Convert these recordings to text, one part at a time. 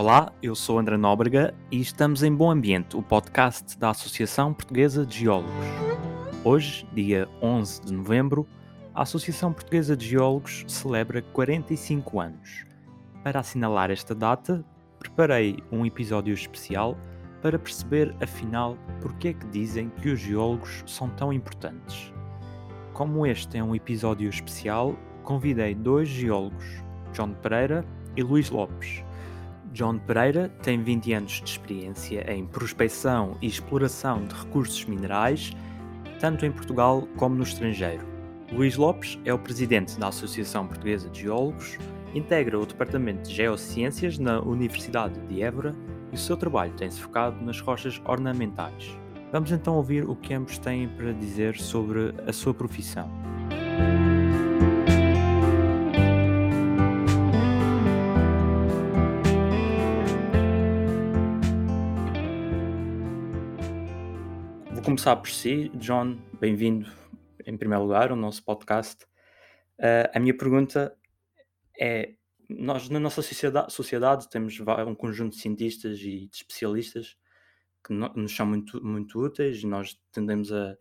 Olá, eu sou André Nóbrega e estamos em Bom Ambiente, o podcast da Associação Portuguesa de Geólogos. Hoje, dia 11 de novembro, a Associação Portuguesa de Geólogos celebra 45 anos. Para assinalar esta data, preparei um episódio especial para perceber, afinal, porque é que dizem que os geólogos são tão importantes. Como este é um episódio especial, convidei dois geólogos, John Pereira e Luís Lopes. John Pereira tem 20 anos de experiência em prospecção e exploração de recursos minerais, tanto em Portugal como no estrangeiro. Luís Lopes é o presidente da Associação Portuguesa de Geólogos, integra o Departamento de Geociências na Universidade de Évora e o seu trabalho tem-se focado nas rochas ornamentais. Vamos então ouvir o que ambos têm para dizer sobre a sua profissão. Começar por si, John. Bem-vindo, em primeiro lugar, ao nosso podcast. Uh, a minha pergunta é: nós, na nossa sociedade, sociedade, temos um conjunto de cientistas e de especialistas que no, nos são muito, muito úteis e nós tendemos a,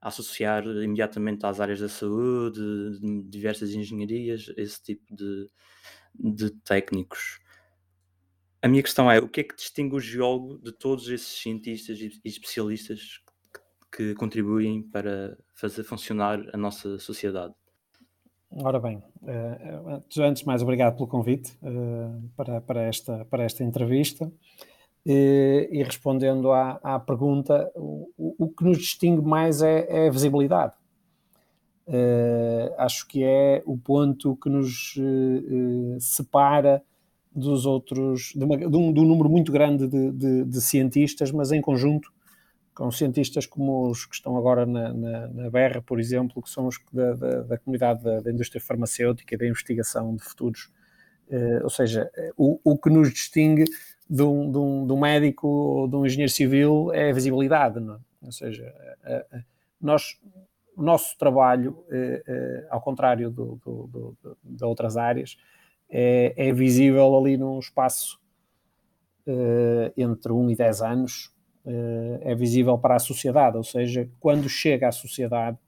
a, associar imediatamente às áreas da saúde, de diversas engenharias, esse tipo de, de técnicos. A minha questão é: o que é que distingue o geólogo de todos esses cientistas e especialistas que contribuem para fazer funcionar a nossa sociedade. Ora bem, uh, antes de mais, obrigado pelo convite uh, para, para, esta, para esta entrevista. E, e respondendo à, à pergunta, o, o, que nos distingue mais é, é a visibilidade. Acho que é o ponto que nos separa dos outros, de, uma, de, um, de, um, número muito grande de, de, de cientistas, mas em conjunto com cientistas como os que estão agora na, na, na Berra, por exemplo, que são os da, da, da comunidade da, da, indústria farmacêutica e da investigação de futuros. Uh, ou seja, o, o, que nos distingue de um, de, um, de um, médico ou de um engenheiro civil é a visibilidade, é? Ou seja, uh, uh, nós, o nosso trabalho, ao contrário do, do, do, de outras áreas, é, é, visível ali num espaço entre 1 e 10 anos, é visível para a sociedade, ou seja, quando chega à sociedade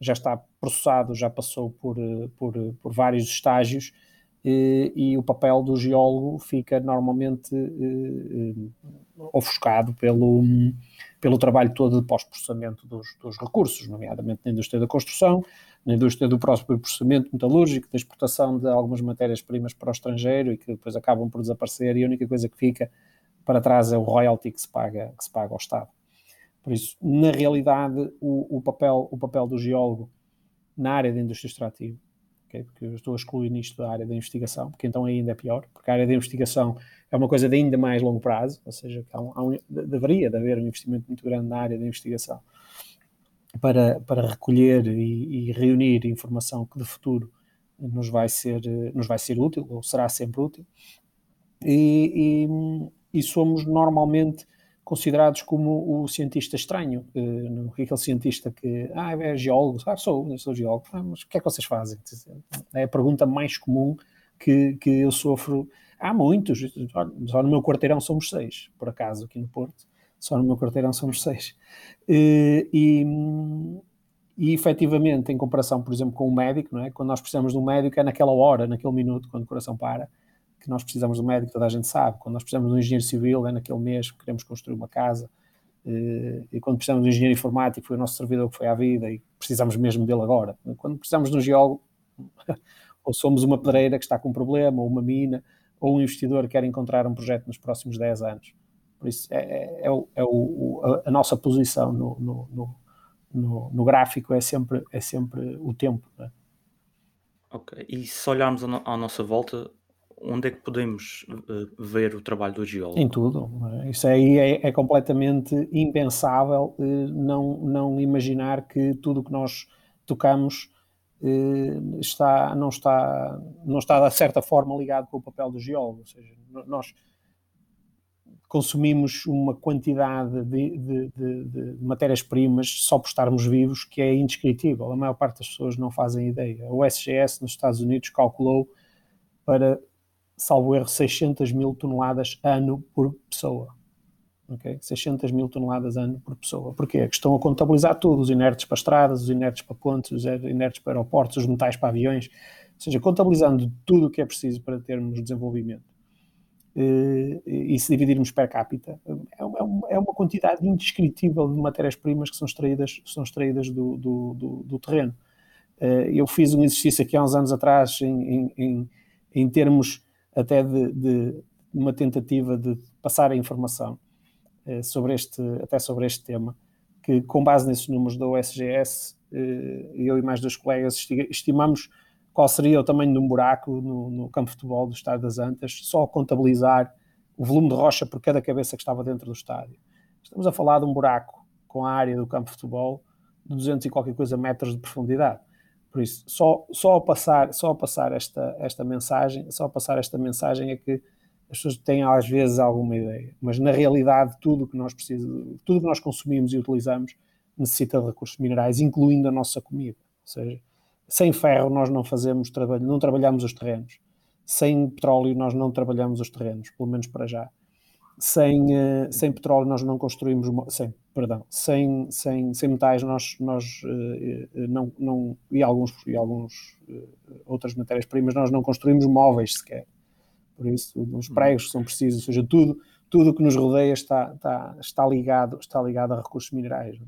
já está processado, já passou por, eh, por, por vários estágios e, e, o papel do geólogo fica normalmente ofuscado pelo, pelo trabalho todo de pós-processamento dos, dos, recursos, nomeadamente na indústria da construção, na indústria do próprio processamento metalúrgico, da exportação de algumas matérias-primas para o estrangeiro e que depois acabam por desaparecer e a única coisa que fica para trás é o royalty que se paga, que se paga ao Estado. Por isso, na realidade, o, o papel, o papel do geólogo na área da indústria extrativa, okay? porque eu estou a excluir nisto da área da investigação, porque então ainda é pior, porque a área da investigação é uma coisa de ainda mais longo prazo, ou seja, há um, há um, deveria de haver um investimento muito grande na área da investigação para, para recolher e, e reunir informação que de futuro nos vai ser, nos vai ser útil, ou será sempre útil. E, e somos normalmente considerados como o cientista estranho, uh, aquele cientista que, ah, é geólogo, ah, sou, sou geólogo, ah, mas o que é que vocês fazem? É a pergunta mais comum que, que eu sofro. Há muitos, só no meu quarteirão somos seis, por acaso, aqui no Porto, só no meu quarteirão somos seis. Uh, e, e efetivamente, em comparação, por exemplo, com um médico, não é? quando nós precisamos de um médico, é naquela hora, naquele minuto, quando o coração para, que nós precisamos de um médico, toda a gente sabe. Quando nós precisamos de um engenheiro civil, é naquele mês que queremos construir uma casa. Eh, e quando precisamos de um engenheiro informático, foi o nosso servidor que foi à vida e precisamos mesmo dele agora. Quando precisamos de um geólogo, ou somos uma pedreira que está com um problema, ou uma mina, ou um investidor que quer encontrar um projeto nos próximos 10 anos. Por isso, é, é, é, o, é a, nossa posição no, no, no, no, no gráfico é sempre, é sempre o tempo. É? Ok, e se olharmos à nossa volta, onde é que podemos uh, ver o trabalho do geólogo? Em tudo. É? Isso aí é, é completamente impensável uh, não, não imaginar que tudo o que nós tocamos uh, está, não, está, não está, de certa forma, ligado com o papel do geólogo. Ou seja, nós consumimos uma quantidade de, de, de, de matérias-primas só por estarmos vivos que é indescritível. A maior parte das pessoas não fazem ideia. O SGS nos Estados Unidos calculou para salvo erro, 600 mil toneladas ano por pessoa. Okay? 600 mil toneladas ano por pessoa. Porquê? Que estão a contabilizar tudo, os inertes para estradas, os inertes para pontes, os inertes para aeroportos, os metais para aviões, ou seja, contabilizando tudo o que é preciso para termos desenvolvimento. Eh, e se dividirmos per capita, é, é, é uma quantidade indescritível de matérias-primas que são extraídas, são extraídas do, do, do, do terreno. Eh, eu fiz um exercício aqui há uns anos atrás em, em, em termos até de, de, uma tentativa de passar a informação eh, sobre este, até sobre este tema, que com base nesses números da OSGS, eu e mais dois colegas estimamos qual seria o tamanho de um buraco no, no campo de futebol do Estádio das Antas, só contabilizar o volume de rocha por cada cabeça que estava dentro do estádio. Estamos a falar de um buraco com a área do campo de futebol de 200 e qualquer coisa metros de profundidade. Por isso, só, só a passar, só a passar esta, esta mensagem, só a passar esta mensagem é que as pessoas têm às vezes alguma ideia, mas na realidade tudo que nós precisamos, tudo que nós consumimos e utilizamos necessita de recursos minerais, incluindo a nossa comida. Ou seja, sem ferro nós não fazemos trabalho, não trabalhamos os terrenos. Sem petróleo nós não trabalhamos os terrenos, pelo menos para já. Sem, uh, sem petróleo nós não construímos, sem, perdão, sem, sem, sem metais nós, nós uh, não, não, e alguns, e alguns outras matérias-primas nós não construímos móveis sequer. Por isso, os pregos são precisos, ou seja, tudo, tudo que nos rodeia está, está, está, ligado, está ligado a recursos minerais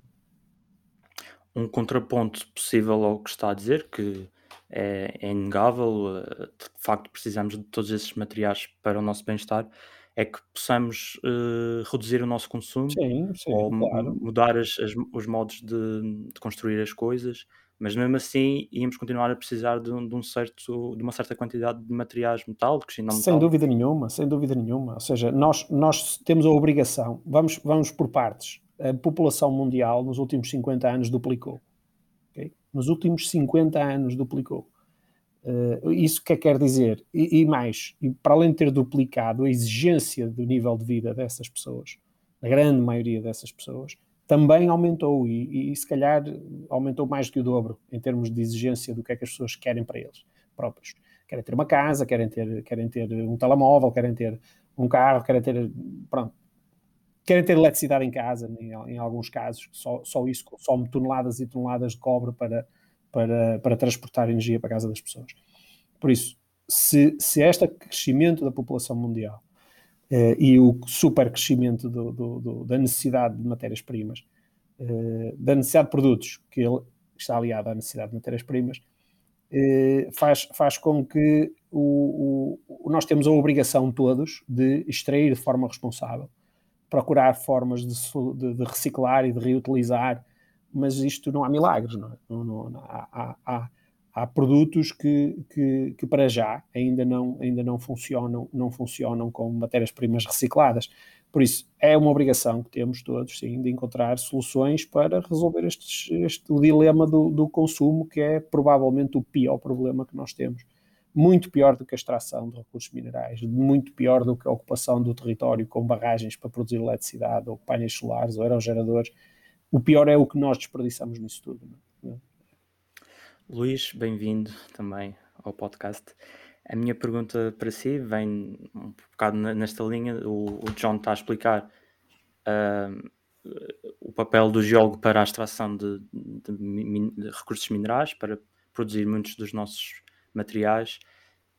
um contraponto possível ao que está a dizer, que é, é inegável, eh, de facto precisamos de todos esses materiais para o nosso bem-estar, é que possamos uh, reduzir o nosso consumo sim, sim, ou claro. mudar as, as, os modos de, de, construir as coisas, mas mesmo assim íamos continuar a precisar de, de, um certo, de uma certa quantidade de materiais metálicos e não Sem dúvida nenhuma, sem dúvida nenhuma. Ou seja, nós, nós temos a obrigação, vamos, vamos por partes a população mundial nos últimos 50 anos duplicou. Okay? Nos últimos 50 anos duplicou. Uh, isso que quer dizer? E, e, mais, e para além de ter duplicado a exigência do nível de vida dessas pessoas, a grande maioria dessas pessoas, também aumentou e, e, se calhar aumentou mais do que o dobro em termos de exigência do que é que as pessoas querem para eles próprios. Querem ter uma casa, querem ter, querem ter um telemóvel, querem ter um carro, querem ter. Pronto, querem ter eletricidade em casa, em, em alguns casos, só, só isso consome toneladas e toneladas de cobre para, para, para transportar energia para a casa das pessoas. Por isso, se, se este crescimento da população mundial eh, e o super crescimento do, do, do, da necessidade de matérias-primas, eh, da necessidade de produtos, que ele está aliado à necessidade de matérias-primas, eh, faz, faz com que o, o, nós temos a obrigação todos de extrair de forma responsável procurar formas de, de, de, reciclar e de reutilizar, mas isto não há milagres, não, é? não, não há, há, há, produtos que, que, que, para já ainda não, ainda não funcionam, não funcionam com matérias-primas recicladas. Por isso, é uma obrigação que temos todos, sim, de encontrar soluções para resolver estes, este, o dilema do, do consumo, que é provavelmente o pior problema que nós temos muito pior do que a extração de recursos minerais, muito pior do que a ocupação do território com barragens para produzir eletricidade, ou painéis solares, ou aerogeradores. O pior é o que nós desperdiçamos nisso tudo. É? Luís, bem-vindo também ao podcast. A minha pergunta para si vem um bocado nesta linha. O, o John está a explicar uh, o papel do geólogo para a extração de, de, de recursos minerais, para produzir muitos dos nossos materiais,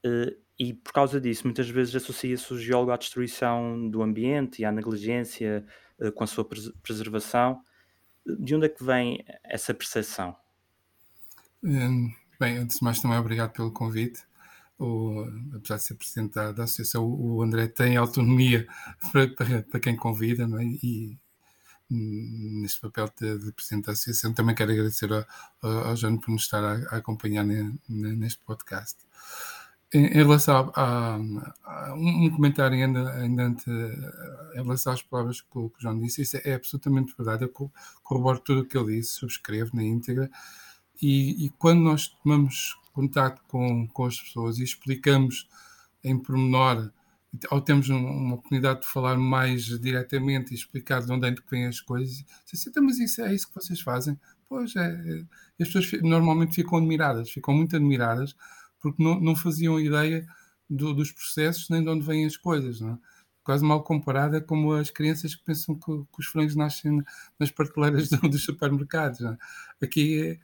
uh, e por causa disso, muitas vezes associa-se o geólogo à destruição do ambiente e à negligência uh, com a sua pres preservação. De onde é que vem essa percepção? Um, bem, antes de mais, também obrigado pelo convite. O, apesar de ser presidente da, associação, o André tem autonomia para, para, para quem convida é? e hum, neste papel de, de, presidente da associação. Também quero agradecer ao, ao João por nos estar a, a acompanhar neste podcast. Em, em relação a, a, um comentário ainda, ainda ante, em relação às palavras que o, que o João disse, isso é, é absolutamente verdade. Eu corroboro tudo o que ele disse, subscrevo na íntegra. E, e, quando nós tomamos contato com, com as pessoas e explicamos em pormenor ou temos uma oportunidade de falar mais diretamente e explicar de onde é que vêm as coisas, assim, mas isso é isso que vocês fazem? Pois é, é as pessoas normalmente ficam admiradas, ficam muito admiradas, porque não, não faziam ideia do, dos processos nem de onde vêm as coisas, não é? Quase mal comparada como as crianças que pensam que, que os frangos nascem nas prateleiras do, dos supermercados. É? Aqui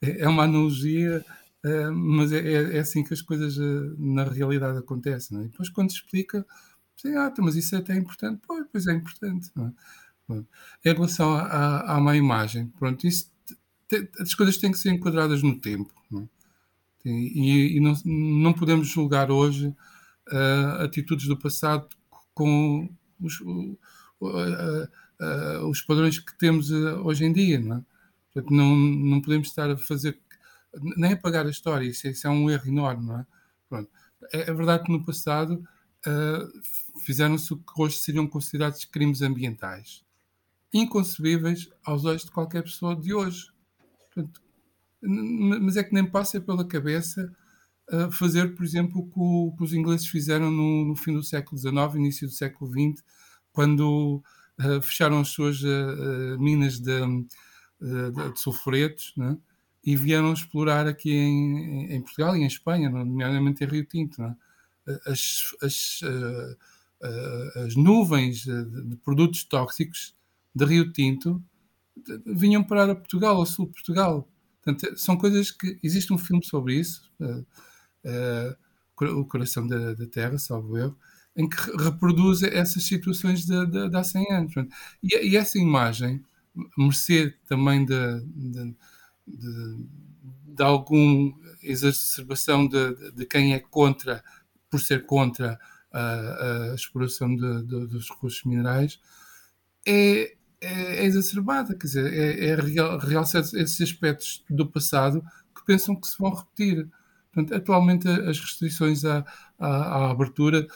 é, é, uma analogia, uh, mas é, é, é, assim que as coisas uh, na realidade acontecem. É? E depois, quando se explica, sim, ah, então, mas isso é até importante. Pois, pois é importante. Em relação à, à má imagem, pronto, isso, te, as coisas têm que ser enquadradas no tempo. E, e não, não, podemos julgar hoje uh, atitudes do passado com os, uh, uh, os padrões que temos hoje em dia. Não, é? Portanto, não, não podemos estar a fazer nem apagar a história, isso, é, isso é um erro enorme. Não é? Pronto. É, é verdade que no passado fizeram-se o que hoje seriam considerados crimes ambientais inconcebíveis aos olhos de qualquer pessoa de hoje. Portanto, mas é que nem passa pela cabeça uh, fazer, por exemplo, o que, o que os ingleses fizeram no, no, fim do século XIX, início do século XX, quando uh, fecharam as suas uh, minas de, de, de sulfuretos né? e vieram explorar aqui em, em, Portugal e em Espanha, nomeadamente em Rio Tinto. Né? As, as, as, nuvens de produtos tóxicos de Rio Tinto vinham parar a Portugal, ao sul de Portugal. Portanto, são coisas que. Existe um filme sobre isso, uh, uh, O Coração da, da, Terra, salvo eu, em que reproduz essas situações de, de, de há 100 anos. E, e, essa imagem, mercê também de, de, de alguma exacerbação de, quem é contra, por ser contra a, a exploração dos recursos minerais, é, é, é exacerbada, quer dizer, é, é real, realçar esses aspectos do passado que pensam que se vão repetir. Portanto, atualmente as restrições à, à, à abertura,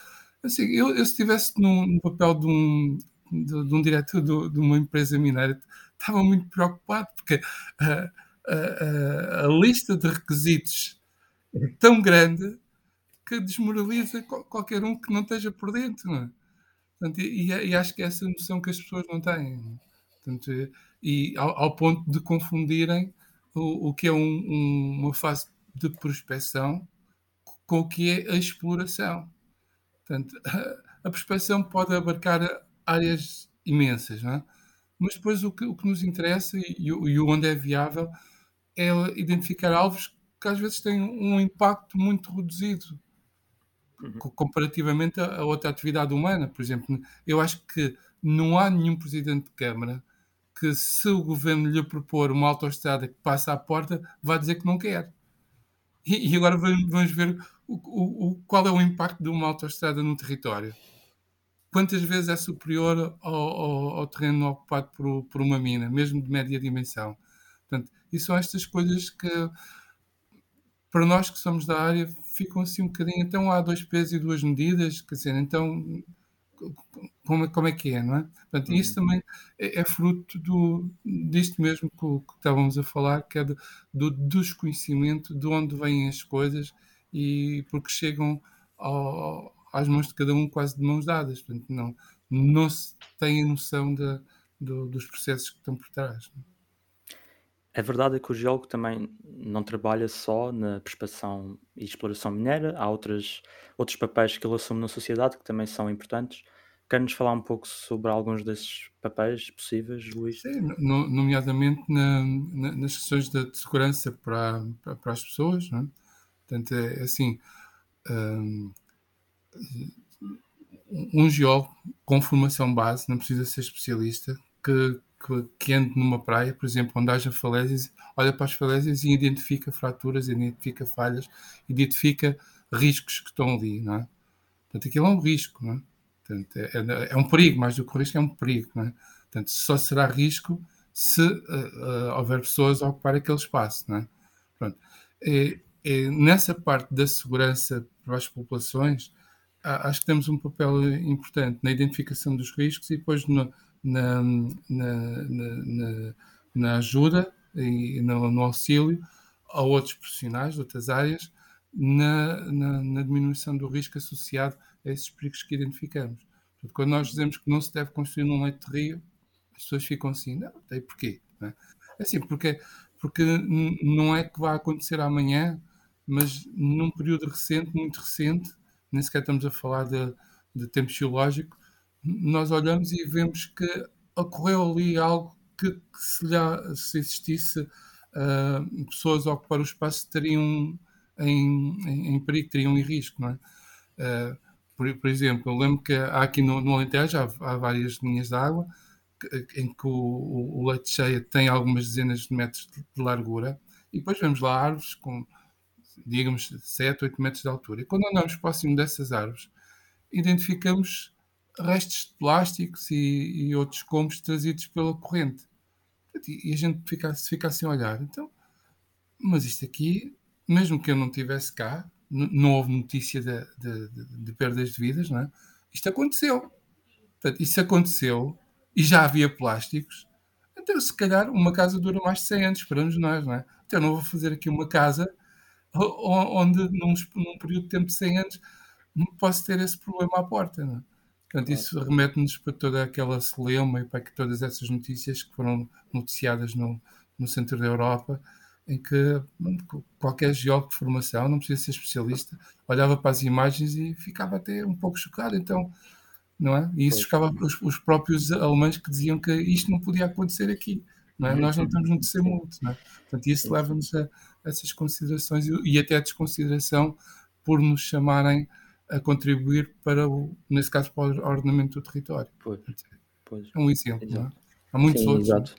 assim, eu, eu se estivesse no, no, papel de um, de, de um diretor de, de, uma empresa mineira, estava muito preocupado, porque a, a, lista de requisitos é tão grande que desmoraliza qualquer um que não esteja por dentro, não é? Portanto, e, e, acho que é essa noção que as pessoas não têm. Portanto, e ao, ao ponto de confundirem o, o que é um, um, uma fase de prospecção com o que é a exploração. Portanto, a, a prospecção pode abarcar áreas imensas, não é? mas depois o que, o que nos interessa e, e onde é viável é identificar alvos que às vezes têm um impacto muito reduzido. Comparativamente a, outra atividade humana. Por exemplo, eu acho que não há nenhum presidente de Câmara que, se o governo lhe propor uma autoestrada que passa à porta, vai dizer que não quer. E, agora vamos ver o, o, qual é o impacto de uma autoestrada no território. Quantas vezes é superior ao, ao, ao terreno ocupado por, por, uma mina, mesmo de média dimensão? Portanto, e são estas coisas que, para nós que somos da área, ficam assim um bocadinho. Então há dois pesos e duas medidas, quer dizer, então como, é, como é que é, não é? Portanto, isso uhum. também é, é, fruto do, disto mesmo que, que, estávamos a falar, que é do, do, desconhecimento de onde vêm as coisas e porque chegam ao, às mãos de cada um quase de mãos dadas. Portanto, não, não se tem a noção de, do, dos processos que estão por trás. Não é? A verdade é que o geólogo também não trabalha só na prospeção e exploração mineira, há outras, outros papéis que ele assume na sociedade que também são importantes. Quer-nos falar um pouco sobre alguns desses papéis possíveis, Luís? Sim, no, nomeadamente na, na, nas questões de, segurança para, para, para, as pessoas. Não é? Portanto, é, é assim: um, um geólogo com formação base, não precisa ser especialista, que, que, que ande numa praia, por exemplo, onde haja falésias, olha para as falésias e identifica fraturas, identifica falhas, identifica riscos que estão ali, não é? Portanto, aquilo é um risco, não é? Portanto, é, é, é um perigo, mais do que o risco é um perigo, não é? Portanto, só será risco se uh, uh, houver pessoas a ocupar aquele espaço, não é? Pronto. É, é, nessa parte da segurança para as populações, acho que temos um papel importante na identificação dos riscos e depois no, na, na, na, na ajuda e no, no, auxílio a outros profissionais de outras áreas na, diminuição do risco associado a esses perigos que identificamos. Portanto, quando nós dizemos que não se deve construir num leito de rio, as pessoas ficam assim, não, tem porquê? Não é? é assim, porque, porque não é que vai acontecer amanhã, mas num período recente, muito recente, nem sequer estamos a falar de, de tempo geológico, nós olhamos e vemos que ocorreu ali algo que, que se, lhe, se existisse uh, pessoas a ocupar o espaço estariam em, em, em, perigo, teriam em risco, não é? Uh, por, por, exemplo, eu lembro que há aqui no, no Alentejo há, há, várias linhas de água que, em que o, o, o leite cheia tem algumas dezenas de metros de, de largura e depois vemos lá árvores com, digamos, 7, 8 metros de altura. E quando andamos próximo dessas árvores, identificamos restos de plásticos e, e outros combos trazidos pela corrente. E a gente fica, fica assim a olhar. Então, mas isto aqui, mesmo que eu não estivesse cá, não houve notícia de, de, de, de, perdas de vidas, não é? Isto aconteceu. Portanto, isso aconteceu e já havia plásticos. Então, se calhar, uma casa dura mais de 100 anos, esperamos nós, não é? Então, não vou fazer aqui uma casa onde, num, num período de tempo de 100 anos, posso ter esse problema à porta, não é? Portanto, isso remete-nos para toda aquela celeuma e para todas essas notícias que foram noticiadas no, no centro da Europa, em que qualquer geólogo de formação, não precisa ser especialista, olhava para as imagens e ficava até um pouco chocado. Então, não é? E isso chocava os, os próprios alemães que diziam que isto não podia acontecer aqui. Não é? Nós não estamos no terceiro mundo. Não é? Portanto, isso leva-nos a, a essas considerações e, e até a desconsideração por nos chamarem a contribuir para o, nesse caso, para o ordenamento do território. Pois, pois. É um exemplo, é? Há muitos Sim, outros. Exato.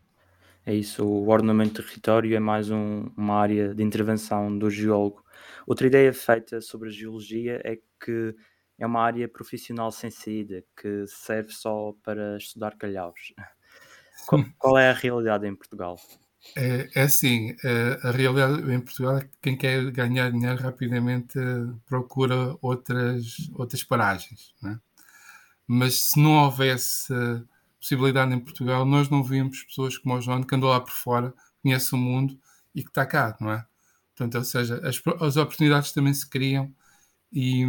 É isso, o ordenamento do território é mais um, uma área de intervenção do geólogo. Outra ideia feita sobre a geologia é que é uma área profissional sem saída, que serve só para estudar calhaus. Qual, qual é a realidade em Portugal? É, é assim, é, a realidade em Portugal é que quem quer ganhar dinheiro rapidamente procura outras, outras paragens. Né? Mas se não houvesse possibilidade em Portugal, nós não víamos pessoas como o João que andou lá por fora, conhece o mundo e que está cá, não é? Portanto, ou seja, as, as oportunidades também se criam e,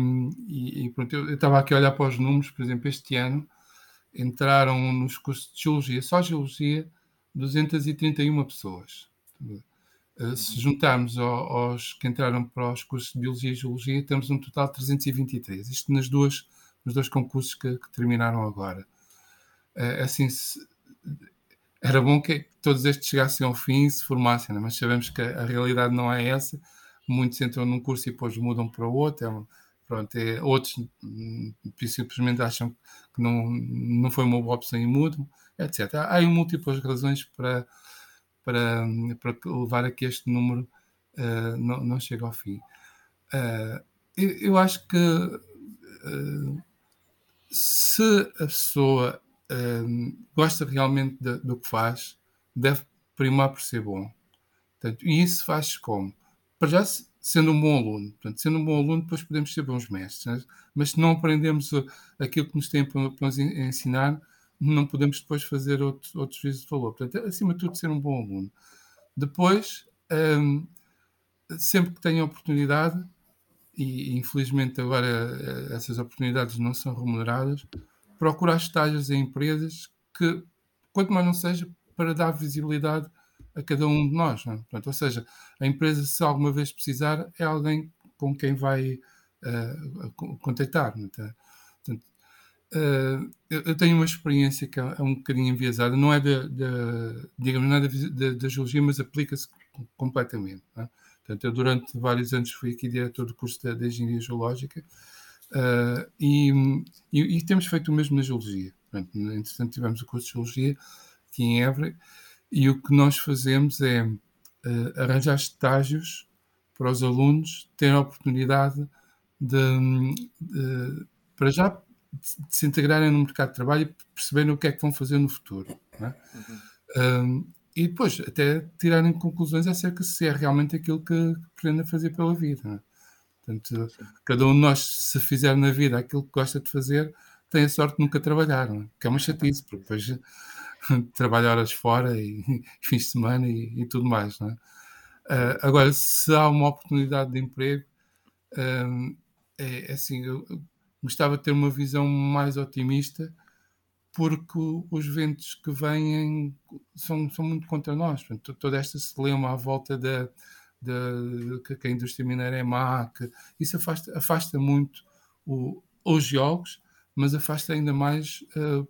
e, e pronto, eu estava aqui a olhar para os números, por exemplo, este ano entraram nos cursos de Geologia, só Geologia, 231 pessoas. Eh, se juntarmos aos que entraram para os cursos de Biologia e Geologia, temos um total de 323. Isto nas duas, nos dois concursos que, que terminaram agora. É, assim, se, era bom que todos estes chegassem ao fim e se formassem, né? mas sabemos que a realidade não é essa. Muitos entram num curso e depois mudam para o outro. É, pronto, é, outros hum, simplesmente acham que não, não foi uma boa opção e mudam etc. Há, há múltiplas razões para, para, para levar a que este número uh, não, não chegue ao fim. Uh, eu, acho que uh, se a pessoa gosta realmente do que faz, deve primar por ser bom. E isso faz como? Para já, sendo um bom aluno. Portanto, sendo um bom aluno, depois podemos ser bons mestres. Mas se não aprendemos aquilo que nos têm para nos ensinar, não podemos depois fazer outro, outros juízos de valor. Portanto, acima de tudo, ser um bom aluno. Depois, um, sempre que tenha oportunidade, e infelizmente agora eh, essas oportunidades não são remuneradas, procurar estágios em empresas que, quanto mais não seja, para dar visibilidade a cada um de nós. É? Portanto, ou seja, a empresa, se alguma vez precisar, é alguém com quem vai uh, contactar. Então, Uh, eu, tenho uma experiência que é, é um bocadinho enviesada, não é da, digamos, nada é da, geologia, mas aplica-se completamente. É? Portanto, eu durante vários anos fui aqui diretor do curso de, de Engenharia Geológica uh, e, e, e, temos feito o mesmo na Geologia. Portanto, entretanto, tivemos o curso de Geologia aqui em Évora e o que nós fazemos é uh, arranjar estágios para os alunos terem a oportunidade de, de para já de se integrarem no mercado de trabalho e perceberem o que é que vão fazer no futuro. É? Uhum. Um, e depois até tirarem conclusões acerca se é realmente aquilo que, que pretendem fazer pela vida. É? Portanto, Sim. cada um de nós, se fizer na vida aquilo que gosta de fazer, tem a sorte de nunca trabalhar, é? que é uma chatice, porque depois trabalha horas fora e, e fins de semana e, e tudo mais. Uh, agora, se há uma oportunidade de emprego, um, é, é assim, eu, gostava de ter uma visão mais otimista, porque os ventos que vêm são, são muito contra nós. Portanto, toda esta celema à volta da, da, que a indústria mineira é má, que isso afasta, afasta muito o, os geólogos, mas afasta ainda mais uh,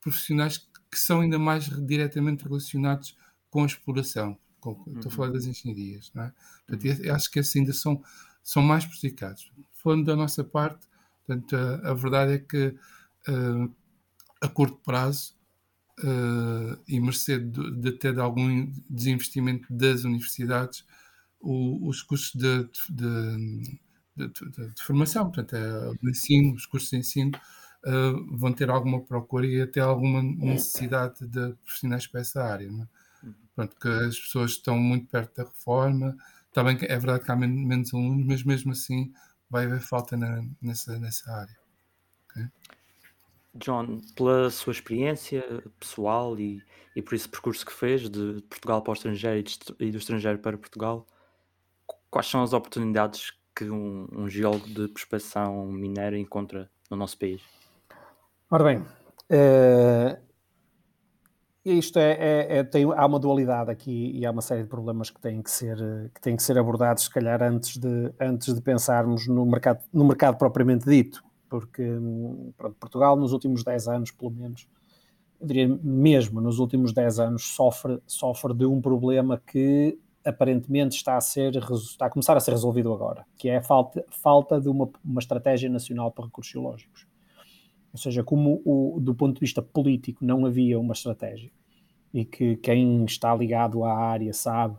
profissionais que são ainda mais diretamente relacionados com a exploração. Com, uhum. Estou a falar das engenharias, não é? Portanto, uhum. acho que esses ainda são, são mais prejudicados. Falando da nossa parte, portanto, a, a verdade é que uh, a curto prazo uh, e mercê de, de até de algum desinvestimento das universidades, o, os custos de, de, de, formação, portanto, é, o ensino, os cursos de ensino, uh, vão ter alguma procura e até alguma necessidade de profissionais para essa área. Não é? Uhum. Pronto, que as pessoas estão muito perto da reforma, também é verdade que há menos alunos, mas mesmo assim vai haver falta na, nessa, nessa área. Okay? John, pela sua experiência pessoal e, e por esse percurso que fez de Portugal para o estrangeiro e do estrangeiro para Portugal, quais são as oportunidades que um, um geólogo de prospecção mineira encontra no nosso país? Ora bem, uh, isto é, é, é, tem, há uma dualidade aqui e há uma série de problemas que têm que ser, que têm que ser abordados, se calhar, antes de, antes de pensarmos no mercado, no mercado propriamente dito porque pronto, Portugal nos últimos 10 anos, pelo menos, eu diria mesmo nos últimos 10 anos, sofre, sofre de um problema que aparentemente está a, ser, está a começar a ser resolvido agora, que é a falta, falta de uma, uma estratégia nacional para recursos geológicos. Ou seja, como o, do ponto de vista político não havia uma estratégia. E que quem está ligado à área sabe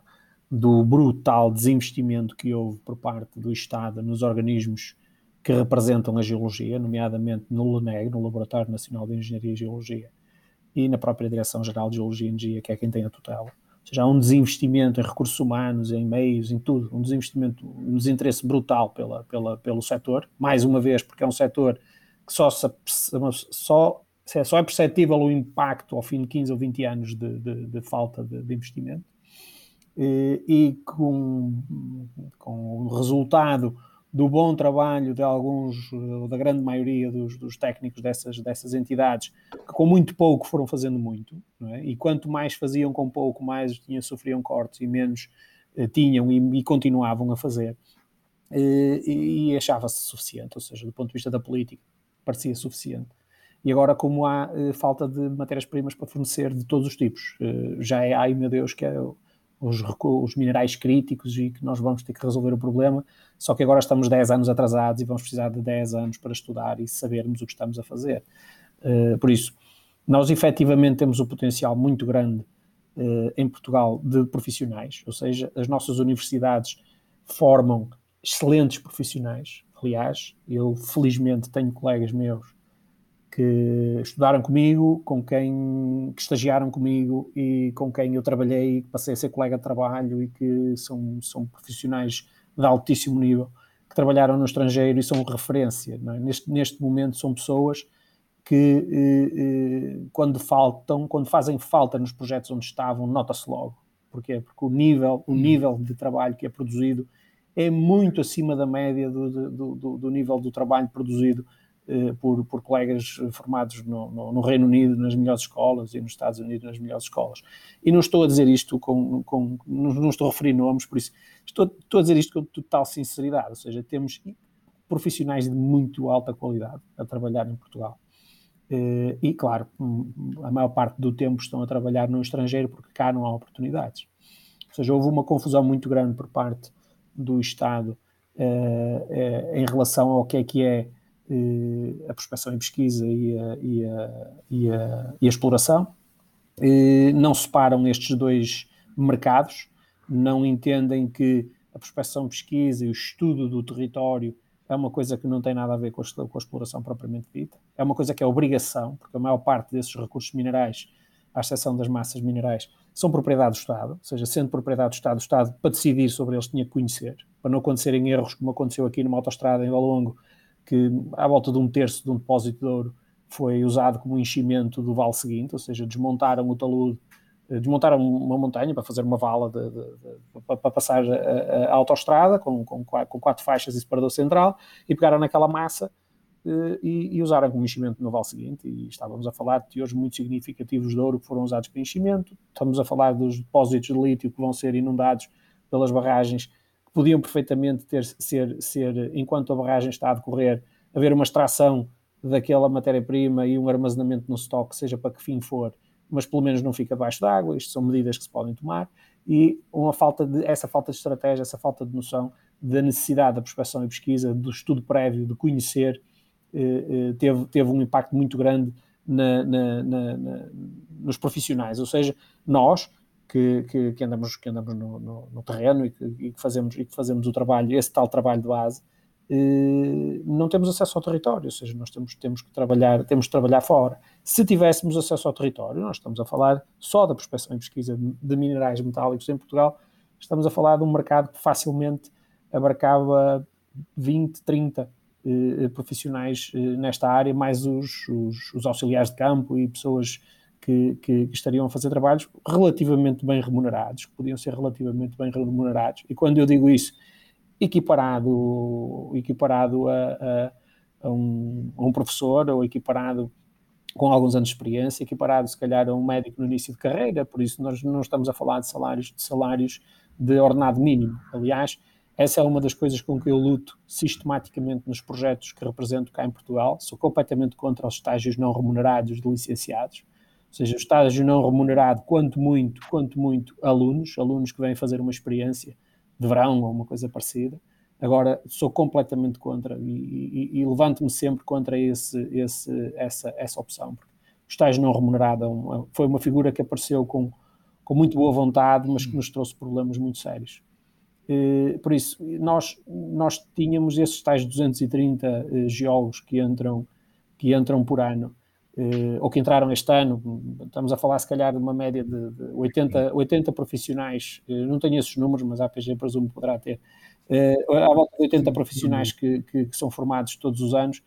do brutal desinvestimento que houve por parte do Estado nos organismos que representam a geologia, nomeadamente no LNEG, no Laboratório Nacional de Engenharia e Geologia, e na própria Direção-Geral de Geologia e Energia, que é quem tem a tutela. Ou seja, há um desinvestimento em recursos humanos, em meios, em tudo, um desinvestimento, um desinteresse brutal pela, pela, pelo setor, mais uma vez, porque é um setor só, só, só é perceptível o impacto ao fim de 15 ou 20 anos de, de, de falta de, de investimento, e, e com, com o resultado do bom trabalho de alguns, ou da grande maioria dos, dos, técnicos dessas, dessas entidades, que com muito pouco foram fazendo muito, é? e quanto mais faziam com pouco, mais tinham, sofriam cortes e menos eh, tinham e, e, continuavam a fazer. Eh, e achava-se suficiente, ou seja, do ponto de vista da política, parecia suficiente. E agora, como há eh, falta de matérias-primas para fornecer de todos os tipos, eh, já é, ai meu Deus, que é os, os, minerais críticos e que nós vamos ter que resolver o problema, só que agora estamos 10 anos atrasados e vamos precisar de 10 anos para estudar e sabermos o que estamos a fazer. Uh, por isso, nós efetivamente temos um potencial muito grande uh, em Portugal de profissionais, ou seja, as nossas universidades formam excelentes profissionais. Aliás, eu felizmente tenho colegas meus que estudaram comigo, com quem que estagiaram comigo e com quem eu trabalhei, passei a ser colega de trabalho e que são, são profissionais de altíssimo nível, que trabalharam no estrangeiro e são referência. É? Neste, neste momento são pessoas que eh, eh, quando faltam, quando fazem falta nos projetos onde estavam, nota-se logo. Porquê? Porque o nível, o hum. nível de trabalho que é produzido é muito acima da média do, do, do, do nível do trabalho produzido eh, por, por colegas formados no, no, no, Reino Unido nas melhores escolas e nos Estados Unidos nas melhores escolas. E não estou a dizer isto com, com não estou a referir nomes, por isso estou, estou a dizer isto com total sinceridade, ou seja, temos profissionais de muito alta qualidade a trabalhar em Portugal. Eh, e, claro, a maior parte do tempo estão a trabalhar no estrangeiro porque cá não há oportunidades. Ou seja, houve uma confusão muito grande por parte do Estado eh, em relação ao que é que é a prospecção e pesquisa e a, e a, e a, e a exploração. Não separam estes dois mercados, não entendem que a prospecção, pesquisa e o estudo do território é uma coisa que não tem nada a ver com a, com a, exploração propriamente dita. É uma coisa que é obrigação, porque a maior parte desses recursos minerais, à exceção das massas minerais, são propriedade do Estado. Ou seja, sendo propriedade do Estado, o Estado, para decidir sobre eles, tinha que conhecer, para não acontecerem erros como aconteceu aqui numa autostrada em Valongo, que à volta de um terço de um depósito de ouro foi usado como enchimento do vale seguinte, ou seja, desmontaram o talude, eh, desmontaram uma montanha para fazer uma vala de, de, de, para passar a, a autoestrada com, com, com, quatro faixas e separador central e pegaram naquela massa e, e, usaram como enchimento no vale seguinte. E estávamos a falar de teores muito significativos de ouro que foram usados para enchimento, estamos a falar dos depósitos de lítio que vão ser inundados pelas barragens podiam perfeitamente ter, ser, ser, enquanto a barragem está a decorrer, haver uma extração daquela matéria-prima e um armazenamento no estoque, seja para que fim for, mas pelo menos não fica abaixo d'água. Isto são medidas que se podem tomar. E uma falta de, essa falta de estratégia, essa falta de noção da necessidade da prospecção e pesquisa, do estudo prévio, de conhecer, eh, eh, teve, teve um impacto muito grande na, na, na, nos profissionais. Ou seja, nós que, que, que andamos, que andamos no, no, no terreno e que, e que, fazemos, e que fazemos o trabalho, esse tal trabalho de base, eh, não temos acesso ao território, ou seja, nós temos, temos que trabalhar, temos trabalhar fora. Se tivéssemos acesso ao território, nós estamos a falar só da prospecção e pesquisa de minerais metálicos em Portugal, estamos a falar de um mercado que facilmente abarcava 20, 30 eh, profissionais eh, nesta área, mais os, os, os, auxiliares de campo e pessoas que, que, que, estariam a fazer trabalhos relativamente bem remunerados, que podiam ser relativamente bem remunerados. E quando eu digo isso, equiparado, equiparado a, a, a, um, a um professor ou equiparado com alguns anos de experiência, equiparado se calhar a um médico no início de carreira, por isso nós não estamos a falar de salários de salários de ordenado mínimo. Aliás, essa é uma das coisas com que eu luto sistematicamente nos projetos que represento cá em Portugal. Sou completamente contra os estágios não remunerados de licenciados. Ou seja, o estágio não remunerado, quanto muito, quanto muito, alunos, alunos que vêm fazer uma experiência de verão ou uma coisa parecida. Agora, sou completamente contra e, e, e levanto-me sempre contra esse, esse, essa, essa opção. Porque o estágio não remunerado é foi uma figura que apareceu com, com muito boa vontade, mas que nos trouxe problemas muito sérios. Eh, por isso, nós, nós tínhamos esses tais 230 eh, geólogos que entram, que entram por ano eh, ou que entraram este ano, estamos a falar se calhar de uma média de, de 80, 80 profissionais, não tenho esses números, mas a APG presumo poderá ter, à volta de 80 profissionais que, que, que são formados todos os anos,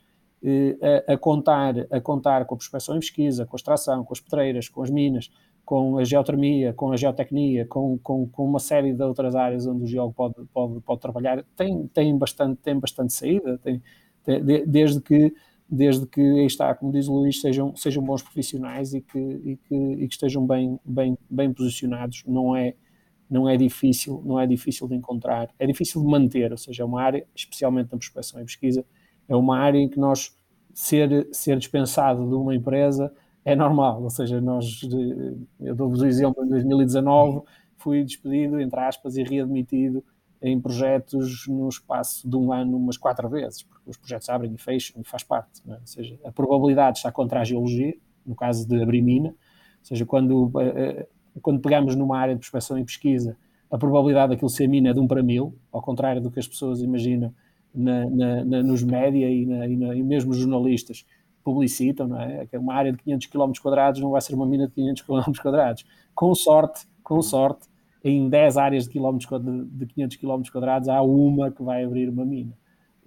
a, a, contar, a contar com a prospecção e pesquisa, com a extração, com as pedreiras, com as minas, com a geotermia, com a geotecnia, com, com, com uma série de outras áreas onde o geólogo pode, pode, pode trabalhar, tem, tem, bastante, tem bastante saída, tem, tem desde que desde que aí está, como diz o Luís, sejam, sejam bons profissionais e que, e que, e que estejam bem, bem, bem posicionados, não é, não é difícil, não é difícil de encontrar, é difícil de manter, ou seja, é uma área, especialmente na prospecção e pesquisa, é uma área em que nós ser, ser dispensado de uma empresa é normal, ou seja, nós, eu dou-vos o exemplo, em 2019 fui despedido, entre aspas, e readmitido em projetos no espaço de um ano umas quatro vezes, porque os projetos abrem e fecham e faz parte. É? Ou seja, a probabilidade está contra a geologia, no caso de abrir mina, ou seja, quando, eh, eh, quando pegamos numa área de prospecção e pesquisa, a probabilidade daquilo ser mina é de 1 para 1000, ao contrário do que as pessoas imaginam na, na, na, nos média e, e, mesmo os jornalistas publicitam, não é? Que uma área de 500 km quadrados não vai ser uma mina de 500 km quadrados. Com sorte, com sorte, em 10 áreas de, quilómetros, de 500 km quadrados há uma que vai abrir uma mina.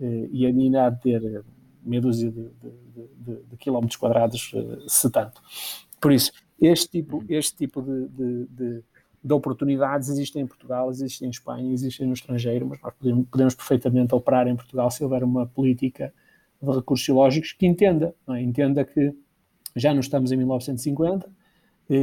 Eh, e a mina há de ter eh, meia dúzia de, de, de, de quilómetros quadrados, eh, se tanto. Por isso, este tipo, este tipo de, de, de, oportunidades existem em Portugal, existem em Espanha, existem no estrangeiro, mas nós podemos, podemos perfeitamente operar em Portugal se houver uma política recursos geológicos que entenda, é? entenda que já não estamos em 1950,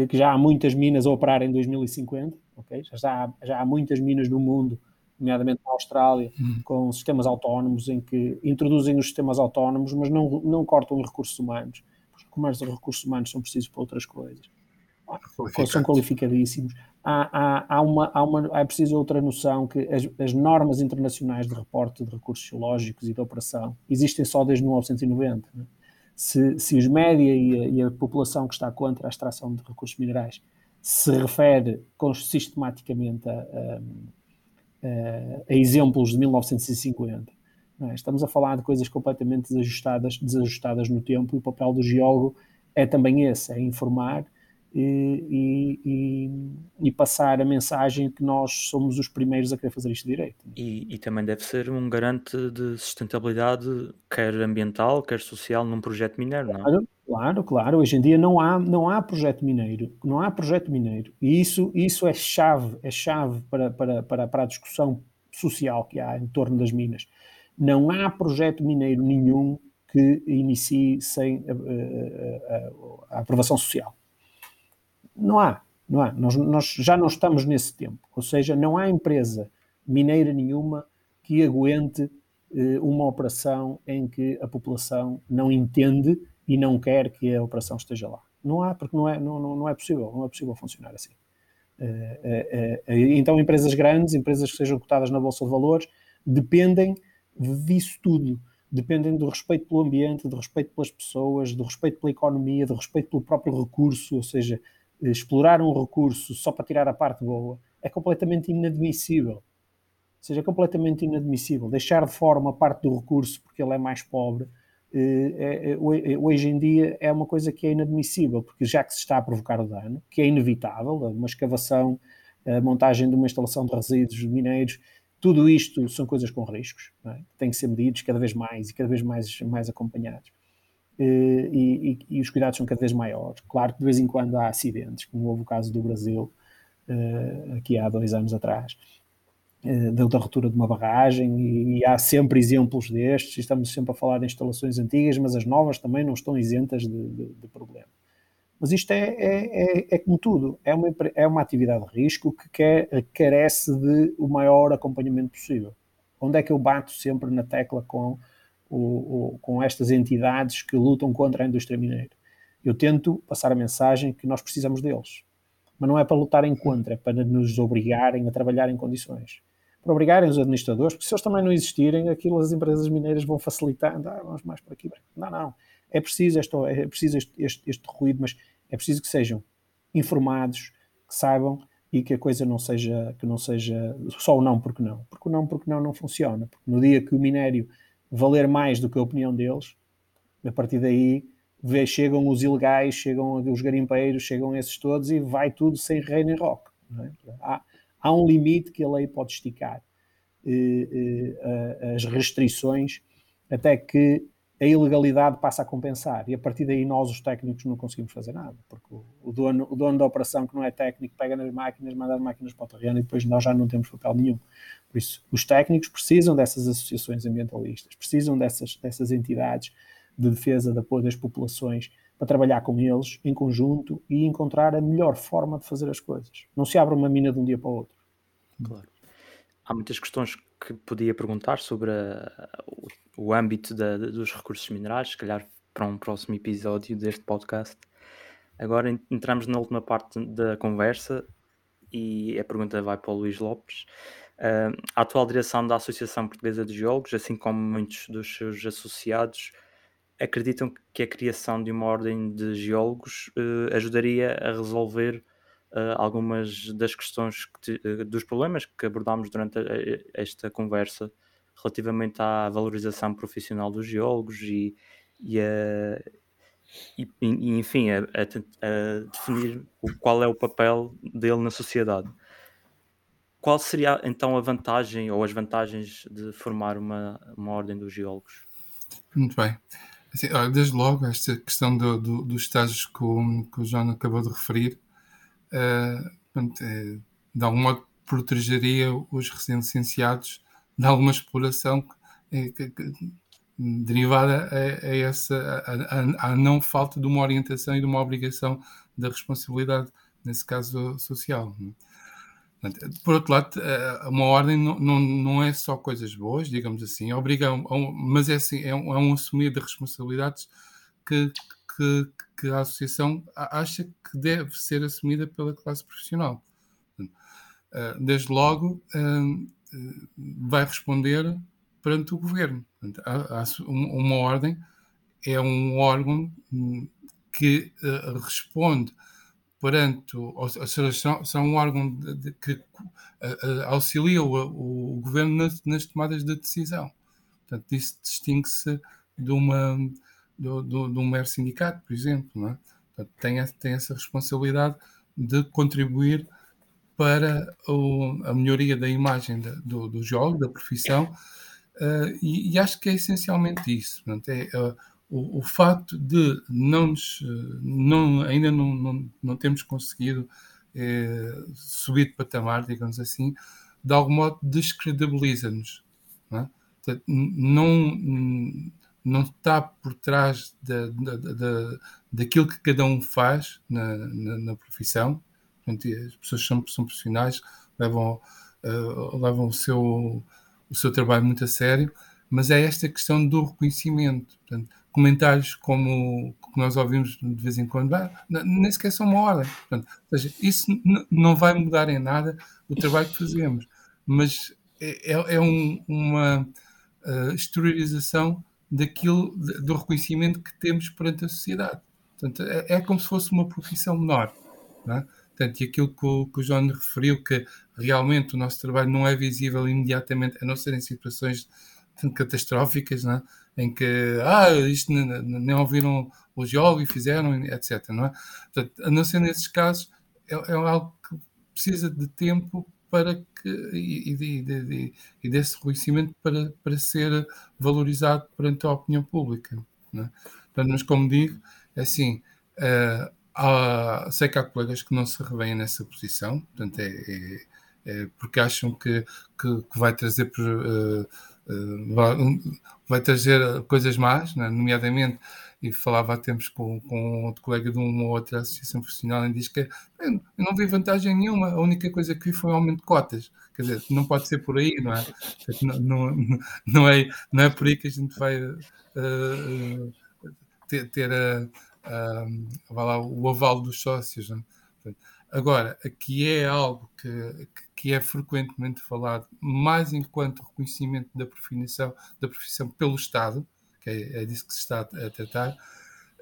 que já há muitas minas a operar em 2050, okay? já, há, já há muitas minas no mundo, nomeadamente na Austrália, uhum. com sistemas autónomos em que introduzem os sistemas autónomos, mas não, não cortam os recursos humanos. Como os recursos humanos são precisos para outras coisas. São qualificadíssimos. Há, há, há, uma, há, uma, é preciso outra noção que as, as normas internacionais de reporte de recursos geológicos e de operação existem só desde 1990. Né? Se, se os média e a, e a população que está contra a extração de recursos minerais se refere sistematicamente a, a, a, exemplos de 1950. É? Estamos a falar de coisas completamente desajustadas, desajustadas no tempo e o papel do geólogo é também esse, é informar e, e, e, passar a mensagem que nós somos os primeiros a querer fazer isto direito. E, e, também deve ser um garante de sustentabilidade, quer ambiental, quer social, num projeto mineiro, não é? Claro, claro, claro. Hoje em dia não há, não há projeto mineiro, não há projeto mineiro. E isso, isso é chave, é chave para, para, para, para a discussão social que há em torno das minas. Não há projeto mineiro nenhum que inicie sem a, a, a, a aprovação social. Não há, não há. Nós, nós já não estamos nesse tempo. Ou seja, não há empresa mineira nenhuma que aguente uma operação em que a população não entende e não quer que a operação esteja lá. Não há, porque não é, não, não, não é possível, não é possível funcionar assim. Então, empresas grandes, empresas que sejam cotadas na Bolsa de Valores, dependem disso tudo. Dependem do respeito pelo ambiente, do respeito pelas pessoas, do respeito pela economia, do respeito pelo próprio recurso, ou seja, explorar um recurso só para tirar a parte boa é completamente inadmissível. Ou seja, é completamente inadmissível. Deixar de fora uma parte do recurso porque ele é mais pobre, eh, é, é, hoje em dia é uma coisa que é inadmissível, porque já que se está a provocar o dano, que é inevitável, uma escavação, a montagem de uma instalação de resíduos mineiros, tudo isto são coisas com riscos, é? têm que ser medidos cada vez mais e cada vez mais, mais acompanhados. Eh, e, e, e, os cuidados são cada vez maiores. Claro que de vez em quando há acidentes, como houve o caso do Brasil, eh, aqui há dois anos atrás, eh, da ruptura de uma barragem, e, e, há sempre exemplos destes, estamos sempre a falar de instalações antigas, mas as novas também não estão isentas de, de, de problema. Mas isto é, é, é, é, como tudo, é uma, é uma atividade de risco que quer, carece de o maior acompanhamento possível. Onde é que eu bato sempre na tecla com, o, o, com estas entidades que lutam contra a indústria mineira? Eu tento passar a mensagem que nós precisamos deles. Mas não é para lutarem contra, é para nos obrigarem a trabalhar em condições. Para obrigarem os administradores, porque se eles também não existirem, aquilo as empresas mineiras vão facilitando. Ah, vamos mais por aqui. Não, não é preciso, este, é preciso este, este, este ruído, mas é preciso que sejam informados, que saibam e que a coisa não seja, que não seja só o não porque não. Porque o não porque não não funciona. Porque no dia que o minério valer mais do que a opinião deles, a partir daí vê, chegam os ilegais, chegam os garimpeiros, chegam esses todos e vai tudo sem rei nem rock. É? Há, há, um limite que a lei pode esticar. E, e, as restrições até que a ilegalidade passa a compensar e a partir daí nós, os técnicos, não conseguimos fazer nada, porque o dono, o dono da operação, que não é técnico, pega nas máquinas, manda as máquinas para o terreno e depois nós já não temos papel nenhum. Por isso, os técnicos precisam dessas associações ambientalistas, precisam dessas, dessas entidades de defesa de apoio das populações para trabalhar com eles em conjunto e encontrar a melhor forma de fazer as coisas. Não se abre uma mina de um dia para o outro. Claro. Há muitas questões que podia perguntar sobre a, o, o, âmbito da, dos recursos minerais, se calhar para um próximo episódio deste podcast. Agora entramos na última parte da conversa e a pergunta vai para o Luís Lopes. Uh, a atual direção da Associação Portuguesa de Geólogos, assim como muitos dos seus associados, acreditam que a criação de uma ordem de geólogos uh, ajudaria a resolver uh, algumas das questões, te, uh, dos problemas que abordámos durante a, a, esta conversa relativamente à valorização profissional dos geólogos e, e, a, e, e enfim, a, a, definir o, qual é o papel dele na sociedade. Qual seria então a vantagem ou as vantagens de formar uma, uma ordem dos geólogos? Muito bem. Assim, desde logo, esta questão do, do, dos estágios que o, que o João acabou de referir, uh, de algum modo protegeria os recém-licenciados de alguma exploração que, que, que, derivada a, a essa a, a, não falta de uma orientação e de uma obrigação da responsabilidade, nesse caso social. Por outro lado, eh, uma ordem não, não, não é só coisas boas, digamos assim, obriga, mas é, assim, é, um, é um assumir de responsabilidades que, que, que a associação acha que deve ser assumida pela classe profissional. Eh, desde logo, eh, vai responder perante o governo. Uma ordem é um órgão hum, que eh, responde perante, ou seja, são, um órgão que auxilia o, governo nas, tomadas de decisão. Portanto, isso distingue-se de uma do, do, um mero sindicato, por exemplo. Não é? Portanto, tem, tem essa responsabilidade de contribuir para o, a melhoria da imagem da, do, do jogo, da profissão, uh, e, e, acho que é essencialmente isso. Portanto, é, uh, o, o facto de não, nos, não ainda não, não, não temos conseguido eh, subir de patamar, digamos assim, de algum modo descredibiliza-nos. Não, é? não, não está por trás da, da, da, daquilo que cada um faz na, na, na profissão. As pessoas são, são profissionais, levam, uh, levam o, seu, o seu trabalho muito a sério, mas é esta questão do reconhecimento. Portanto, comentários como que nós ouvimos de vez em quando, ah, nem sequer são uma ordem. Portanto, seja, isso não vai mudar em nada o trabalho que fazemos, mas é, é, é um, uma uh, exteriorização daquilo, do reconhecimento que temos perante a sociedade. Portanto, é, é como se fosse uma profissão menor. Não é? Portanto, e aquilo que o, que o João referiu, que realmente o nosso trabalho não é visível imediatamente, a não ser em situações catastróficas, não é? em que ah, isto nem ouviram o jogo e fizeram, etc. Não é? Portanto, a não ser nesses casos, é, é algo que precisa de tempo para que e, e, e, e desse reconhecimento para, para ser valorizado perante a opinião pública. Não é? Portanto, mas como digo, é assim, uh, há, sei que há colegas que não se revêem nessa posição, portanto, é, é, é porque acham que, que, que vai trazer uh, vai trazer coisas más, né? nomeadamente e falava há tempos com, com outro colega de uma outra associação profissional e diz que eu não vi vantagem nenhuma, a única coisa que vi foi um aumento de cotas. Quer dizer, não pode ser por aí, não é? Não, não, não é, não é por aí que a gente vai uh, ter, ter a, a, lá, o aval dos sócios. É? Agora, aqui é algo que, que é frequentemente falado, mais enquanto reconhecimento da profissão, da profissão pelo Estado, que é, é disso que se está a tratar,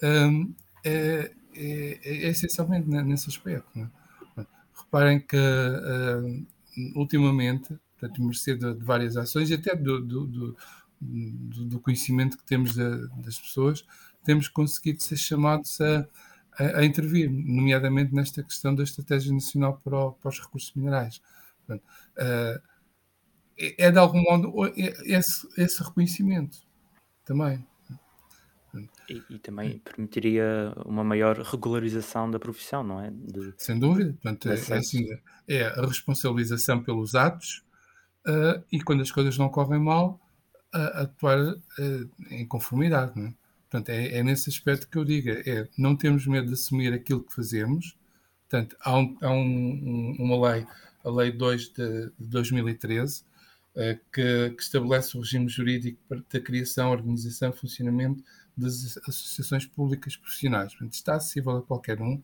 um, é, é, é, essencialmente nesse aspecto. É? Reparem que uh, ultimamente, portanto, mercê de, de, várias ações e até do, do, do, do conhecimento que temos das pessoas, temos conseguido ser chamados a, a, a, intervir, nomeadamente nesta questão da Estratégia Nacional para, o, para os Recursos Minerais. Portanto, uh, é de algum modo esse, esse reconhecimento também. E, e, também permitiria uma maior regularização da profissão, não é? De, Sem dúvida. Portanto, é, é, assim, é, a responsabilização pelos atos uh, e quando as coisas não correm mal, uh, atuar uh, em conformidade. Não é? Portanto, é, é, nesse aspecto que eu digo: é, não temos medo de assumir aquilo que fazemos. Portanto, há, um, há um, uma lei, a Lei 2 de, de 2013, eh, que, que, estabelece o regime jurídico da criação, organização e funcionamento das associações públicas profissionais. Portanto, está acessível a qualquer um.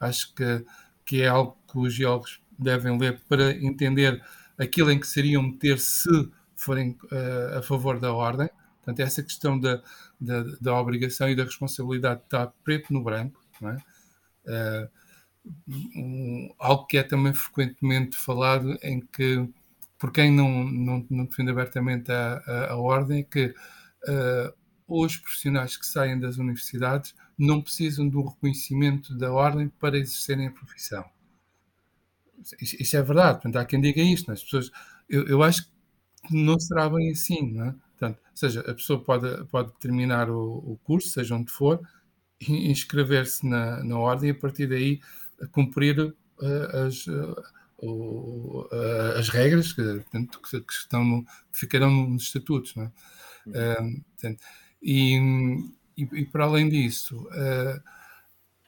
Acho que, que é algo que os geólogos devem ler para entender aquilo em que seriam meter se forem uh, a favor da ordem. Portanto, essa questão da, da, da, obrigação e da responsabilidade está preto no branco. É? Uh, um, algo que é também frequentemente falado em que por quem não, não, não defende abertamente a, a, a ordem, é que uh, os profissionais que saem das universidades não precisam do reconhecimento da ordem para exercerem a profissão. Isso, isso é verdade, portanto, há quem diga isto, as pessoas, eu, eu acho que não será bem assim, não é? Portanto, ou seja, a pessoa pode, pode terminar o, o curso, seja onde for, inscrever-se na, na ordem e a partir daí cumprir uh, as, uh, o, as regras que, portanto, que, estão no, que ficarão nos estatutos. Não é? Uhum. Uh, e, e, e, para além disso, uh,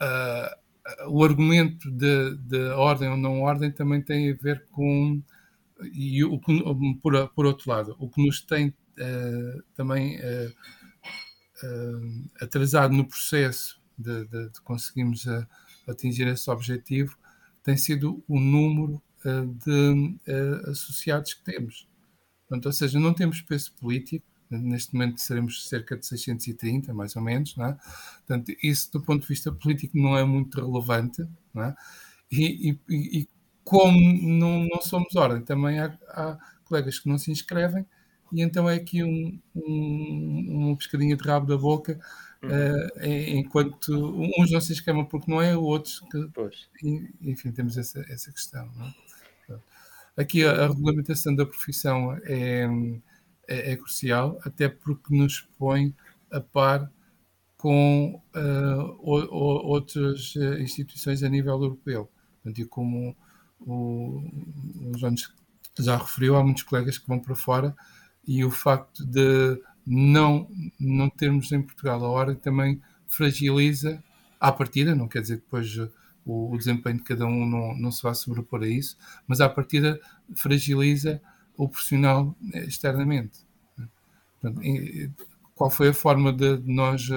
uh, o argumento de, de, ordem ou não ordem também tem a ver com, e o, por, por outro lado, o que nos tem também atrasado no processo de, de, de conseguirmos atingir esse objetivo tem sido o número uh, de uh, associados que temos. Portanto, ou seja, não temos peso político, neste momento seremos cerca de 630, mais ou menos, não é? Portanto, isso do ponto de vista político não é muito relevante, não é? E, e, e como não, não, somos ordem, também há, há, colegas que não se inscrevem e então é aqui um, um, uma pescadinha de rabo da boca Uh, enquanto uns não se esquemam porque não é, outros que. Pois. Enfim, temos essa, essa questão. É? Aqui a, a, regulamentação da profissão é, é, é, crucial, até porque nos põe a par com uh, o, o, outras eh, instituições a nível europeu. Portanto, e como o, o João já referiu, há muitos colegas que vão para fora e o facto de não, não termos em Portugal a hora também fragiliza à partida, não quer dizer que depois o, o desempenho de cada um não, não se vá sobrepor a isso, mas à partida fragiliza o profissional externamente. Portanto, qual foi a forma de nós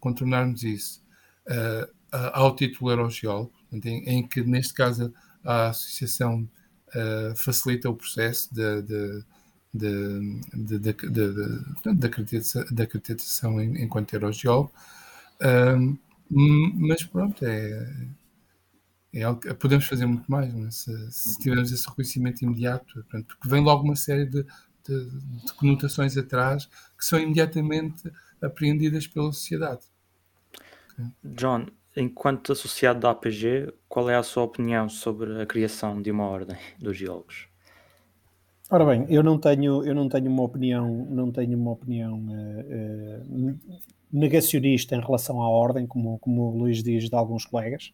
contornarmos isso? Uh, ao título Eurogeólogo, em, em, que neste caso a associação uh, facilita o processo de, de, de, de acreditação, enquanto Eurogeólogo, uh, mas pronto, é, é algo que podemos fazer muito mais é? se, se, uhum. tivermos esse reconhecimento imediato, portanto, porque vem logo uma série de, de, de conotações atrás que são imediatamente apreendidas pela sociedade. John, enquanto associado da APG, qual é a sua opinião sobre a criação de uma ordem dos geólogos? Ora bem, eu não tenho, eu não tenho uma opinião, não tenho uma opinião uh, uh, negacionista em relação à ordem, como, como o Luís diz de alguns colegas.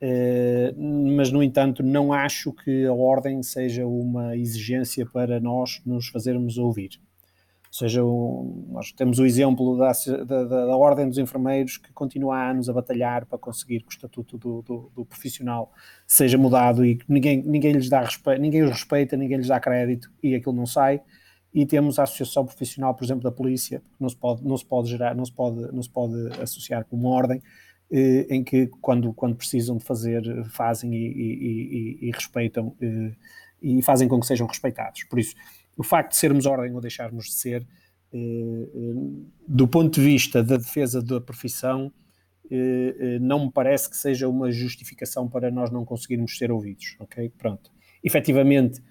Uh, mas, no entanto, não acho que a ordem seja uma exigência para nós nos fazermos ouvir seja, o, nós temos o exemplo da, da, da, Ordem dos Enfermeiros que continua há anos a batalhar para conseguir que o estatuto do, do, do profissional seja mudado e ninguém, ninguém lhes dá respeito, ninguém os respeita, ninguém lhes dá crédito e aquilo não sai. E temos a associação profissional, por exemplo, da polícia, que não se pode, não se pode gerar, não se pode, não se pode associar com uma ordem, eh, em que quando, quando precisam de fazer, fazem e, e, e, e respeitam eh, e fazem com que sejam respeitados. Por isso, o facto de sermos ordem ou deixarmos de ser, eh, eh, do ponto de vista da defesa da profissão, eh, não me parece que seja uma justificação para nós não conseguirmos ser ouvidos, ok? Pronto. Efetivamente,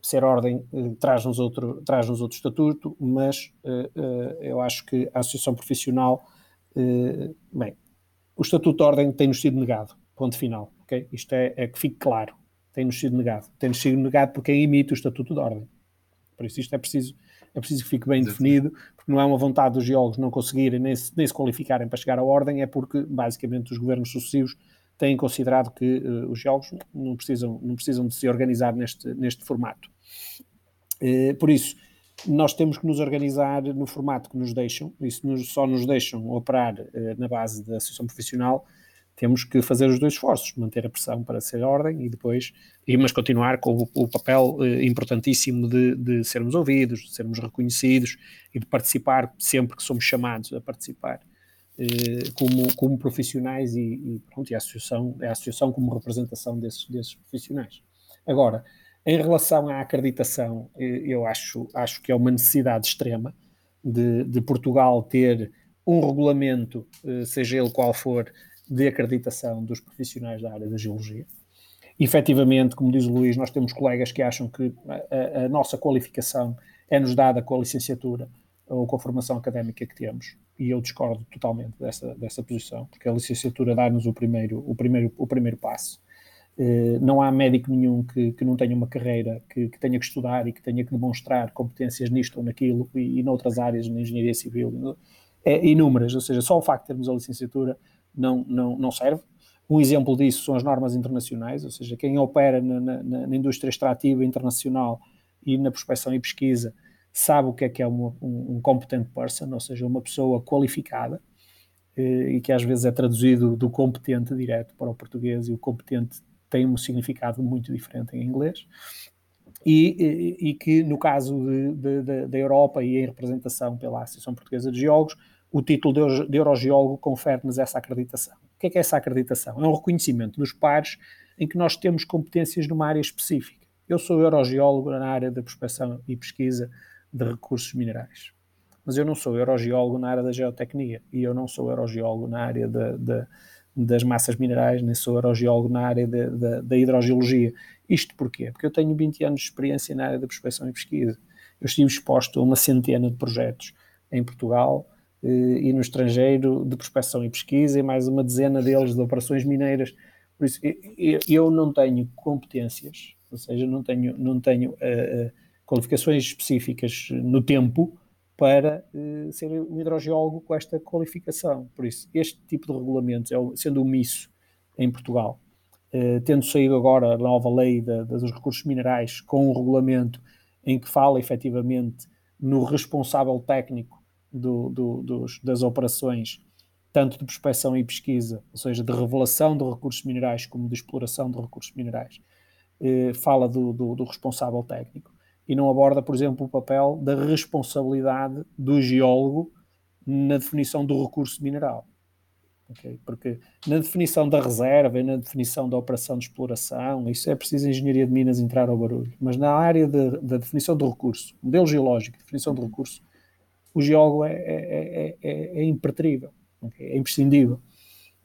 ser ordem traz-nos outro, traz outro estatuto, mas eu acho que a associação profissional, bem, o estatuto de ordem tem-nos sido negado, ponto final, ok? Isto é, é que fique claro, tem-nos sido negado. Tem-nos sido negado por quem emite o estatuto de ordem. Por isso isto é preciso, é preciso que fique bem definido, porque não é uma vontade dos geólogos não conseguirem nem se, nem se qualificarem para chegar à ordem, é porque basicamente os governos sucessivos têm considerado que uh, os geólogos não precisam, não precisam de se organizar neste, neste formato. Uh, por isso, nós temos que nos organizar no formato que nos deixam, isso nos, só nos deixam operar uh, na base da associação profissional temos que fazer os dois esforços, manter a pressão para ser ordem e depois, e, mas continuar com o, o papel eh, importantíssimo de, de, sermos ouvidos, de sermos reconhecidos e de participar sempre que somos chamados a participar eh, como, como profissionais e, e, pronto, e a associação, a associação como representação desses, desses profissionais. Agora, em relação à acreditação, eh, eu acho, acho que é uma necessidade extrema de, de Portugal ter um regulamento, eh, seja ele qual for, de acreditação dos profissionais da área da geologia. Efetivamente, como diz o Luís, nós temos colegas que acham que a, a nossa qualificação é-nos dada com a licenciatura ou com a formação académica que temos. E eu discordo totalmente dessa, dessa posição, porque a licenciatura dá-nos o primeiro, o, primeiro, o primeiro passo. Uh, não há médico nenhum que, que não tenha uma carreira, que, que, tenha que estudar e que tenha que demonstrar competências nisto ou naquilo e, e noutras áreas, na engenharia civil, é, inúmeras. Ou seja, só o facto de termos a licenciatura não, não, não serve. Um exemplo disso são as normas internacionais, ou seja, quem opera na, na, na indústria extrativa internacional e na prospecção e pesquisa sabe o que é que é uma, um, um competent person, ou seja, uma pessoa qualificada, eh, e que às vezes é traduzido do competente direto para o português, e o competente tem um significado muito diferente em inglês. E, e, e que no caso da Europa e em representação pela Associação Portuguesa de Geólogos, o título de Eurogeólogo confere-nos essa acreditação. O que é, que é essa acreditação? É um reconhecimento dos pares em que nós temos competências numa área específica. Eu sou Eurogeólogo na área da prospecção e pesquisa de recursos minerais. Mas eu não sou Eurogeólogo na área da geotecnia e eu não sou Eurogeólogo na área de, de, das massas minerais, nem sou Eurogeólogo na área da hidrogeologia. Isto porquê? Porque eu tenho 20 anos de experiência na área da prospecção e pesquisa. Eu estive exposto a uma centena de projetos em Portugal e no estrangeiro de prospecção e pesquisa e mais uma dezena deles de operações mineiras. Por isso, eu não tenho competências, ou seja, não tenho, não tenho uh, qualificações específicas no tempo para uh, ser um hidrogeólogo com esta qualificação. Por isso, este tipo de regulamentos, é, sendo omisso em Portugal, uh, tendo saído agora a nova lei da, dos recursos minerais com um regulamento em que fala efetivamente no responsável técnico do, do, dos, das operações, tanto de prospecção e pesquisa, ou seja, de revelação de recursos minerais como de exploração de recursos minerais, eh, fala do, do, responsável técnico. e não aborda, por exemplo, o papel da responsabilidade do geólogo na definição do recurso mineral. Okay? Porque na definição da reserva e na definição da operação de exploração, isso é preciso a engenharia de minas entrar ao barulho. Mas na área de, da definição do recurso, modelo geológico, definição do recurso, o geólogo é, é, é, é impertrível, é imprescindível.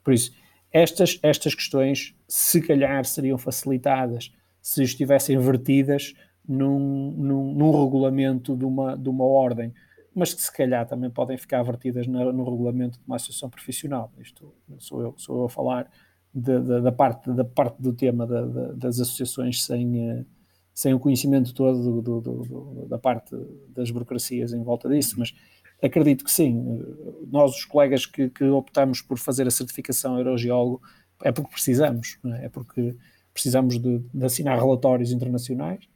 Por isso, estas, estas questões, se calhar, seriam facilitadas se estivessem vertidas num, num, num regulamento de uma, de uma ordem mas que se calhar também podem ficar vertidas no, no regulamento de uma associação profissional. Isto sou eu, sou eu a falar de, de, da, parte, da parte do tema da, das associações sem, eh, sem o conhecimento todo do, do, da parte das burocracias em volta disso, mas acredito que sim. Nós, os colegas que, que optamos por fazer a certificação aerogeólogo, é porque precisamos, é? é? porque precisamos de, de assinar relatórios internacionais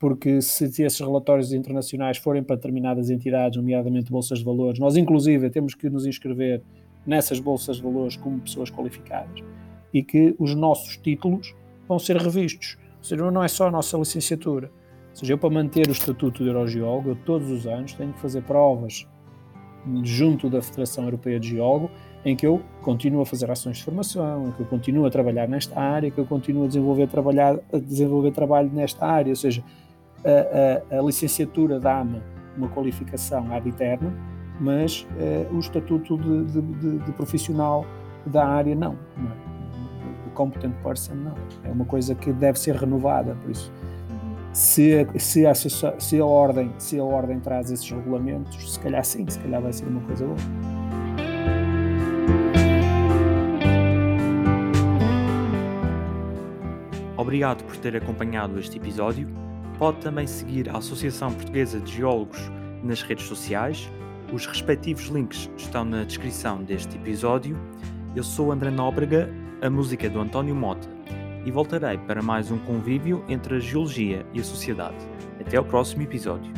porque se esses relatórios internacionais forem para determinadas entidades, nomeadamente bolsas de valores, nós inclusive temos que nos inscrever nessas bolsas de valores como pessoas qualificadas e que os nossos títulos vão ser revistos. Ou seja, não é só a nossa licenciatura. Ou seja, eu para manter o estatuto de Eurogeólogo, eu todos os anos tenho que fazer provas junto da Federação Europeia de Geólogo, em que eu continuo a fazer ações de formação, em que eu continuo a trabalhar nesta área, que eu continuo a desenvolver, trabalhar, a desenvolver trabalho nesta área, ou seja, a, a, a licenciatura dá-me uma qualificação ad mas uh, o estatuto de, de, de, de, profissional da área não. não é? Competent person não. É uma coisa que deve ser renovada, por isso. Se, se, a, se, a ordem, se a ordem traz esses regulamentos, se calhar sim, se calhar vai ser uma coisa boa. Obrigado por ter acompanhado este episódio Pode também seguir a Associação Portuguesa de Geólogos nas redes sociais. Os respectivos links estão na descrição deste episódio. Eu sou André Nóbrega, a música do António Mota, e voltarei para mais um convívio entre a geologia e a sociedade. Até ao próximo episódio.